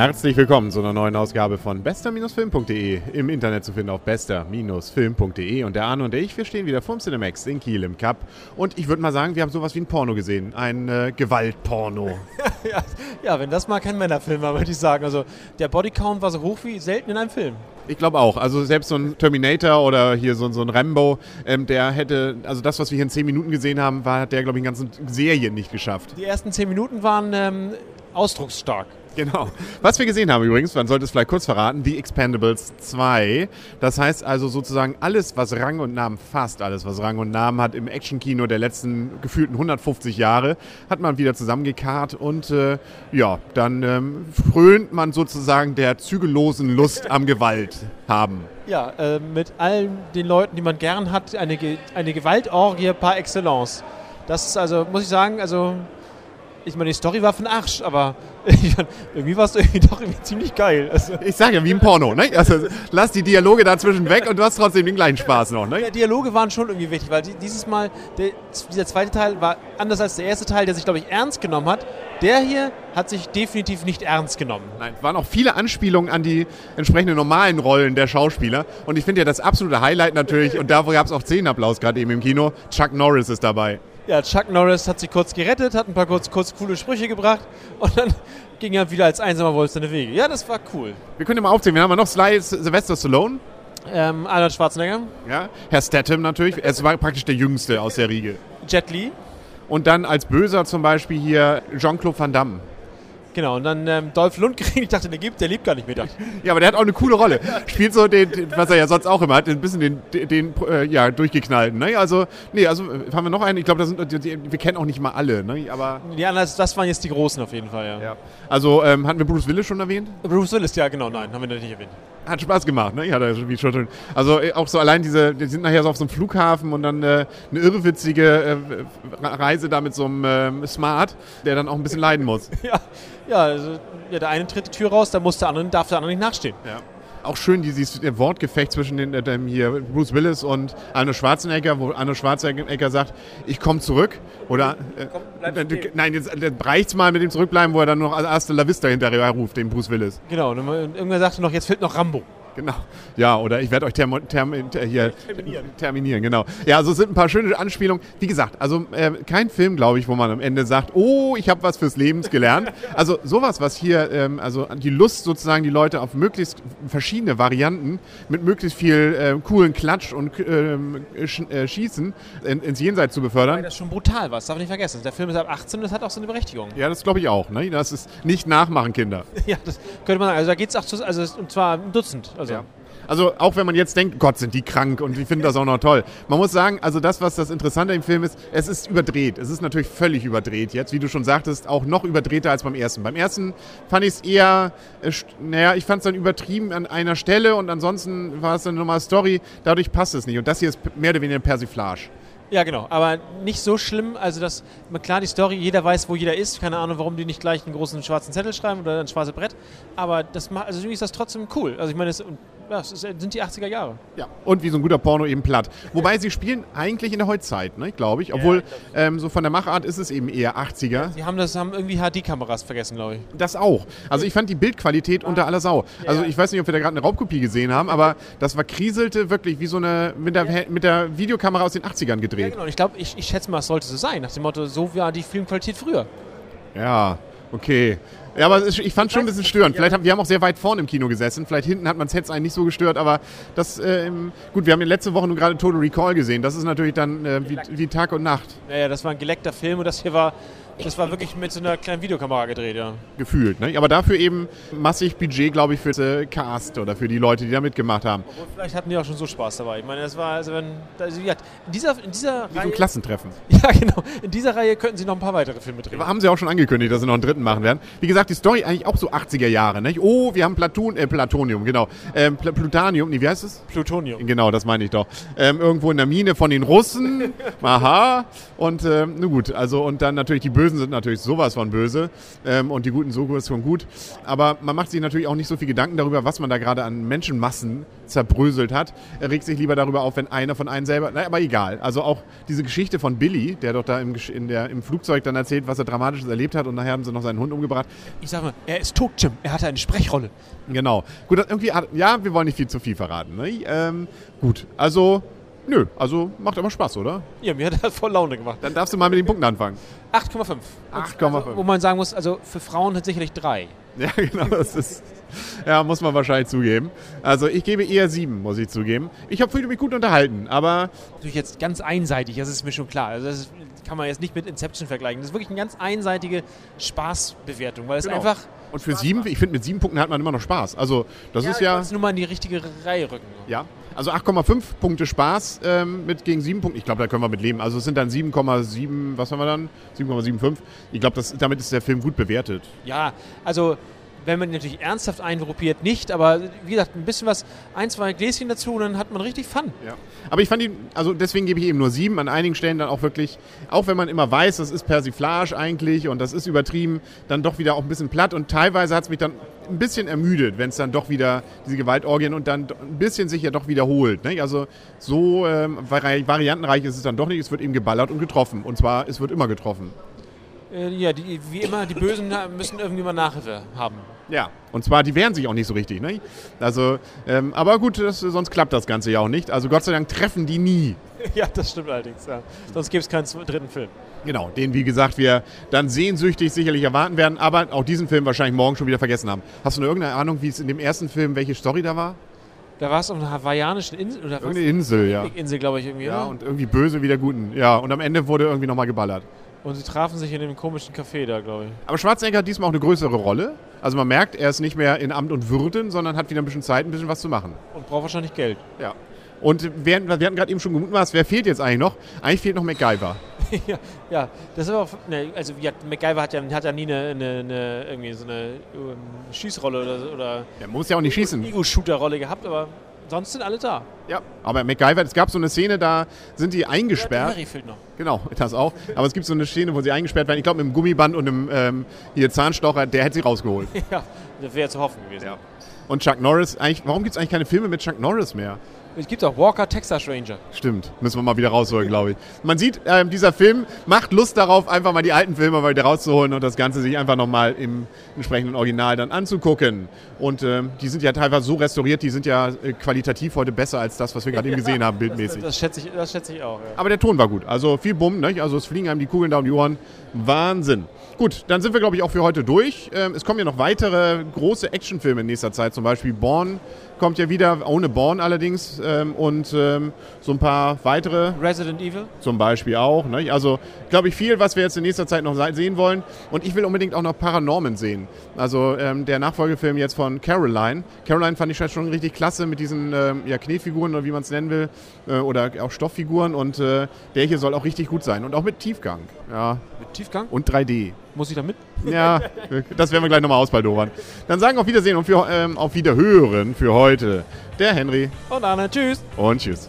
Herzlich willkommen zu einer neuen Ausgabe von bester-film.de. Im Internet zu finden auf bester-film.de. Und der Arne und ich, wir stehen wieder vorm Cinemax in Kiel im Cup. Und ich würde mal sagen, wir haben sowas wie ein Porno gesehen. Ein äh, Gewaltporno. ja, ja, wenn das mal kein Männerfilm war, würde ich sagen. Also der Bodycount war so hoch wie selten in einem Film. Ich glaube auch. Also selbst so ein Terminator oder hier so, so ein Rambo, ähm, der hätte, also das, was wir hier in 10 Minuten gesehen haben, war, hat der, glaube ich, in ganzen Serien nicht geschafft. Die ersten 10 Minuten waren ähm, ausdrucksstark. Genau. Was wir gesehen haben übrigens, man sollte es vielleicht kurz verraten, The Expendables 2. Das heißt also sozusagen alles, was Rang und Namen, fast alles, was Rang und Namen hat im Actionkino der letzten gefühlten 150 Jahre, hat man wieder zusammengekarrt und äh, ja, dann ähm, frönt man sozusagen der zügellosen Lust am Gewalt haben. Ja, äh, mit allen den Leuten, die man gern hat, eine, eine Gewaltorgie par excellence. Das ist also, muss ich sagen, also ich meine, die Story war von Arsch, aber irgendwie war es irgendwie doch irgendwie ziemlich geil. Also ich sage ja, wie im Porno, ne? Also lass die Dialoge dazwischen weg und du hast trotzdem den gleichen Spaß noch, ne? Ja, Dialoge waren schon irgendwie wichtig, weil dieses Mal, der, dieser zweite Teil war anders als der erste Teil, der sich, glaube ich, ernst genommen hat. Der hier hat sich definitiv nicht ernst genommen. Nein, es waren auch viele Anspielungen an die entsprechenden normalen Rollen der Schauspieler. Und ich finde ja das absolute Highlight natürlich, und da gab es auch Zehnapplaus gerade eben im Kino, Chuck Norris ist dabei. Ja, Chuck Norris hat sich kurz gerettet, hat ein paar kurz, kurz coole Sprüche gebracht und dann ging er wieder als einsamer Wolf seine Wege. Ja, das war cool. Wir können mal aufzählen. Wir haben noch Sly Sylvester Stallone. Ähm, Arnold Schwarzenegger. Ja, Herr Statham natürlich. Er war praktisch der Jüngste aus der Riege. Jet Li. Und dann als Böser zum Beispiel hier Jean-Claude Van Damme. Genau, und dann ähm, Dolph Lundgren, ich dachte, der gibt, der liebt gar nicht mehr. ja, aber der hat auch eine coole Rolle. Spielt so den, was er ja sonst auch immer hat, ein bisschen den, den, den äh, ja, durchgeknallten. Ne? Also, nee, also haben wir noch einen, ich glaube, wir kennen auch nicht mal alle, ne? aber... Ja, das, das waren jetzt die Großen auf jeden Fall, ja. ja. Also, ähm, hatten wir Bruce Willis schon erwähnt? Bruce Willis, ja, genau, nein, haben wir nicht erwähnt. Hat Spaß gemacht, ne? Ja, das wie schon Also äh, auch so allein diese, die sind nachher so auf so einem Flughafen und dann äh, eine irrwitzige äh, Reise da mit so einem äh, Smart, der dann auch ein bisschen leiden muss. ja, ja, also, ja, der eine tritt die Tür raus, dann muss der andere, darf der andere nicht nachstehen. Ja. Auch schön dieses Wortgefecht zwischen den, äh, dem hier Bruce Willis und Arnold Schwarzenegger, wo Arnold Schwarzenegger sagt, ich komme zurück. Oder äh, Komm, äh, nein, jetzt äh, reicht's mal mit dem Zurückbleiben, wo er dann noch als erste La Vista hinterher ruft, den Bruce Willis. Genau, und irgendwer sagte noch, jetzt fehlt noch Rambo. Genau. Ja, oder ich werde euch term, term, hier terminieren. terminieren. Genau. Ja, also es sind ein paar schöne Anspielungen. Wie gesagt, also äh, kein Film, glaube ich, wo man am Ende sagt, oh, ich habe was fürs Leben gelernt. Also sowas, was hier, ähm, also die Lust sozusagen, die Leute auf möglichst verschiedene Varianten mit möglichst viel äh, coolen Klatsch und ähm, sch äh, Schießen in, ins Jenseits zu befördern. Weil das schon brutal war, das darf man nicht vergessen. Der Film ist ab 18 und das hat auch so eine Berechtigung. Ja, das glaube ich auch. Ne? Das ist nicht nachmachen, Kinder. ja, das könnte man sagen. Also da geht es auch zu, also und zwar ein Dutzend. Also. Ja. Also auch wenn man jetzt denkt, Gott, sind die krank und die finden das auch noch toll. Man muss sagen, also das, was das Interessante im Film ist, es ist überdreht. Es ist natürlich völlig überdreht jetzt, wie du schon sagtest, auch noch überdrehter als beim ersten. Beim ersten fand ich es eher, äh, naja, ich fand es dann übertrieben an einer Stelle und ansonsten war es dann nochmal Story. Dadurch passt es nicht. Und das hier ist mehr oder weniger Persiflage. Ja, genau. Aber nicht so schlimm. Also, dass klar die Story, jeder weiß, wo jeder ist. Keine Ahnung, warum die nicht gleich einen großen schwarzen Zettel schreiben oder ein schwarzes Brett. Aber das macht, also irgendwie ist das trotzdem cool. Also, ich meine, es, ja, es sind die 80er Jahre. Ja, und wie so ein guter Porno eben platt. Wobei sie spielen eigentlich in der Heutzeit, ne, glaube ich. Obwohl, ja, ähm, so von der Machart ist es eben eher 80er. Sie haben das haben irgendwie HD-Kameras vergessen, glaube ich. Das auch. Also ich fand die Bildqualität ah. unter aller Sau. Also ich weiß nicht, ob wir da gerade eine Raubkopie gesehen haben, aber das war kriselte wirklich wie so eine mit der, mit der Videokamera aus den 80ern gedreht. Ja, genau. Ich glaube, ich, ich schätze mal, es sollte so sein. Nach dem Motto, so war die Filmqualität früher. Ja, okay. Ja, aber ich fand schon ein bisschen störend. Vielleicht haben, wir haben auch sehr weit vorne im Kino gesessen. Vielleicht hinten hat man es jetzt eigentlich nicht so gestört, aber das, äh, gut, wir haben in letzte Woche nur gerade Total Recall gesehen. Das ist natürlich dann äh, wie, wie, Tag und Nacht. Naja, das war ein geleckter Film und das hier war das war wirklich mit so einer kleinen Videokamera gedreht, ja. Gefühlt, ne? Aber dafür eben massig Budget, glaube ich, für den Cast oder für die Leute, die da mitgemacht haben. Obwohl, vielleicht hatten die auch schon so Spaß dabei. Ich meine, das war, also wenn, also, ja, in dieser, in dieser Wie Reihe... Ein Klassentreffen. Ja, genau. In dieser Reihe könnten sie noch ein paar weitere Filme drehen. Haben sie auch schon angekündigt, dass sie noch einen dritten machen werden. Wie gesagt, die Story eigentlich auch so 80er Jahre, ne? Oh, wir haben Platon, äh, Platonium, genau. Ähm, Pl Plutanium, nee, wie heißt es? Plutonium. Genau, das meine ich doch. Ähm, irgendwo in der Mine von den Russen. Aha. Und, ähm, nun gut, also, und dann natürlich die Bösen Bösen sind natürlich sowas von böse ähm, und die Guten sowas von gut. Aber man macht sich natürlich auch nicht so viel Gedanken darüber, was man da gerade an Menschenmassen zerbröselt hat. Er regt sich lieber darüber auf, wenn einer von einem selber. Naja, aber egal. Also auch diese Geschichte von Billy, der doch da im, in der, im Flugzeug dann erzählt, was er Dramatisches erlebt hat und nachher haben sie noch seinen Hund umgebracht. Ich sag mal, er ist tot, Jim. Er hatte eine Sprechrolle. Genau. Gut, irgendwie, ja, wir wollen nicht viel zu viel verraten. Ne? Ähm, gut, also, nö, also macht aber Spaß, oder? Ja, mir hat das voll Laune gemacht. Dann darfst du mal mit den Punkten anfangen. 8,5. 8,5. Also, wo man sagen muss, also für Frauen hat sicherlich 3. Ja, genau, das ist, ja, muss man wahrscheinlich zugeben. Also ich gebe eher sieben, muss ich zugeben. Ich habe mich gut unterhalten, aber Natürlich jetzt ganz einseitig, das ist mir schon klar. Also das ist, kann man jetzt nicht mit Inception vergleichen. Das ist wirklich eine ganz einseitige Spaßbewertung, weil es Genau. einfach. und für sieben, ich finde, mit sieben Punkten hat man immer noch Spaß. Also das ist ich ja, es nur mal in die richtige Reihe rücken. ja, also 8,5 Punkte Spaß ähm, mit gegen sieben Punkten. Ich glaube, da können wir mit leben. Also es sind dann 7,7, was haben wir dann? 7,75. Ich glaube, damit ist der Film gut bewertet. Ja, also wenn man ihn natürlich ernsthaft eingruppiert, nicht, aber wie gesagt, ein bisschen was, ein, zwei Gläschen dazu und dann hat man richtig Fun. Ja. Aber ich fand ihn, also deswegen gebe ich eben nur sieben, an einigen Stellen dann auch wirklich, auch wenn man immer weiß, das ist Persiflage eigentlich und das ist übertrieben, dann doch wieder auch ein bisschen platt und teilweise hat es mich dann ein bisschen ermüdet, wenn es dann doch wieder diese Gewaltorgien und dann ein bisschen sich ja doch wiederholt. Ne? Also so ähm, vari variantenreich ist es dann doch nicht, es wird eben geballert und getroffen und zwar, es wird immer getroffen. Äh, ja, die, wie immer, die Bösen müssen irgendwie mal Nachhilfe haben. Ja. Und zwar, die wehren sich auch nicht so richtig. Ne? Also, ähm, aber gut, das, sonst klappt das Ganze ja auch nicht. Also Gott sei Dank treffen die nie. ja, das stimmt allerdings. Ja. Sonst gäbe es keinen dritten Film. Genau, den, wie gesagt, wir dann sehnsüchtig sicherlich erwarten werden, aber auch diesen Film wahrscheinlich morgen schon wieder vergessen haben. Hast du noch irgendeine Ahnung, wie es in dem ersten Film, welche Story da war? Da war es auf einer hawaiianischen Insel oder was? Irgendeine Insel, ja. Insel, glaube ich, irgendwie. Ja, oder? und irgendwie böse wie der Guten. Ja, und am Ende wurde irgendwie nochmal geballert. Und sie trafen sich in dem komischen Café da, glaube ich. Aber Schwarzenegger hat diesmal auch eine größere Rolle. Also man merkt, er ist nicht mehr in Amt und Würden, sondern hat wieder ein bisschen Zeit, ein bisschen was zu machen. Und braucht wahrscheinlich Geld. Ja. Und während, wir hatten gerade eben schon gemutmaßt, wer fehlt jetzt eigentlich noch? Eigentlich fehlt noch MacGyver. ja, ja, das ist aber auch. Ne, also, hat, MacGyver hat ja, hat ja nie eine, eine, eine, irgendwie so eine ähm, Schießrolle oder, oder Der muss ja auch nicht schießen. Ego-Shooter-Rolle gehabt, aber sonst sind alle da. Ja. Aber MacGyver, es gab so eine Szene, da sind die Ja, eingesperrt. Harry fehlt noch. Genau, das auch. Aber es gibt so eine Szene, wo sie eingesperrt werden. Ich glaube, mit einem Gummiband und einem ähm, hier Zahnstocher, der hätte sie rausgeholt. ja, das wäre zu hoffen gewesen. Ja. Und Chuck Norris, eigentlich, warum gibt es eigentlich keine Filme mit Chuck Norris mehr? Es gibt auch Walker, Texas Ranger. Stimmt, müssen wir mal wieder rausholen, glaube ich. Man sieht, ähm, dieser Film macht Lust darauf, einfach mal die alten Filme mal wieder rauszuholen und das Ganze sich einfach nochmal im entsprechenden Original dann anzugucken. Und ähm, die sind ja teilweise so restauriert, die sind ja äh, qualitativ heute besser als das, was wir gerade eben gesehen haben, bildmäßig. Das schätze ich, das schätze ich auch. Ja. Aber der Ton war gut. Also viel Bumm, ne? Also es fliegen einem die Kugeln da um die Ohren. Wahnsinn. Gut, dann sind wir, glaube ich, auch für heute durch. Ähm, es kommen ja noch weitere große Actionfilme in nächster Zeit. Zum Beispiel Born kommt ja wieder, ohne Born allerdings. Ähm, und ähm, so ein paar weitere Resident Evil. zum Beispiel auch. Ne? Also, glaube ich, viel, was wir jetzt in nächster Zeit noch se- sehen wollen. Und ich will unbedingt auch noch Paranorman sehen. Also ähm, der Nachfolgefilm jetzt von Caroline. Caroline fand ich schon richtig klasse mit diesen ähm, ja, Knetfiguren oder wie man es nennen will. Äh, oder auch Stofffiguren. Und äh, der hier soll auch richtig gut sein. Und auch mit Tiefgang. Ja. Mit Tiefgang. Und 3D. Muss ich da mit? Ja, das werden wir gleich nochmal ausbaldowern. Dann sagen auf Wiedersehen und für, ähm, auf Wiederhören für heute der Henry Und Anna, tschüss. und tschüss.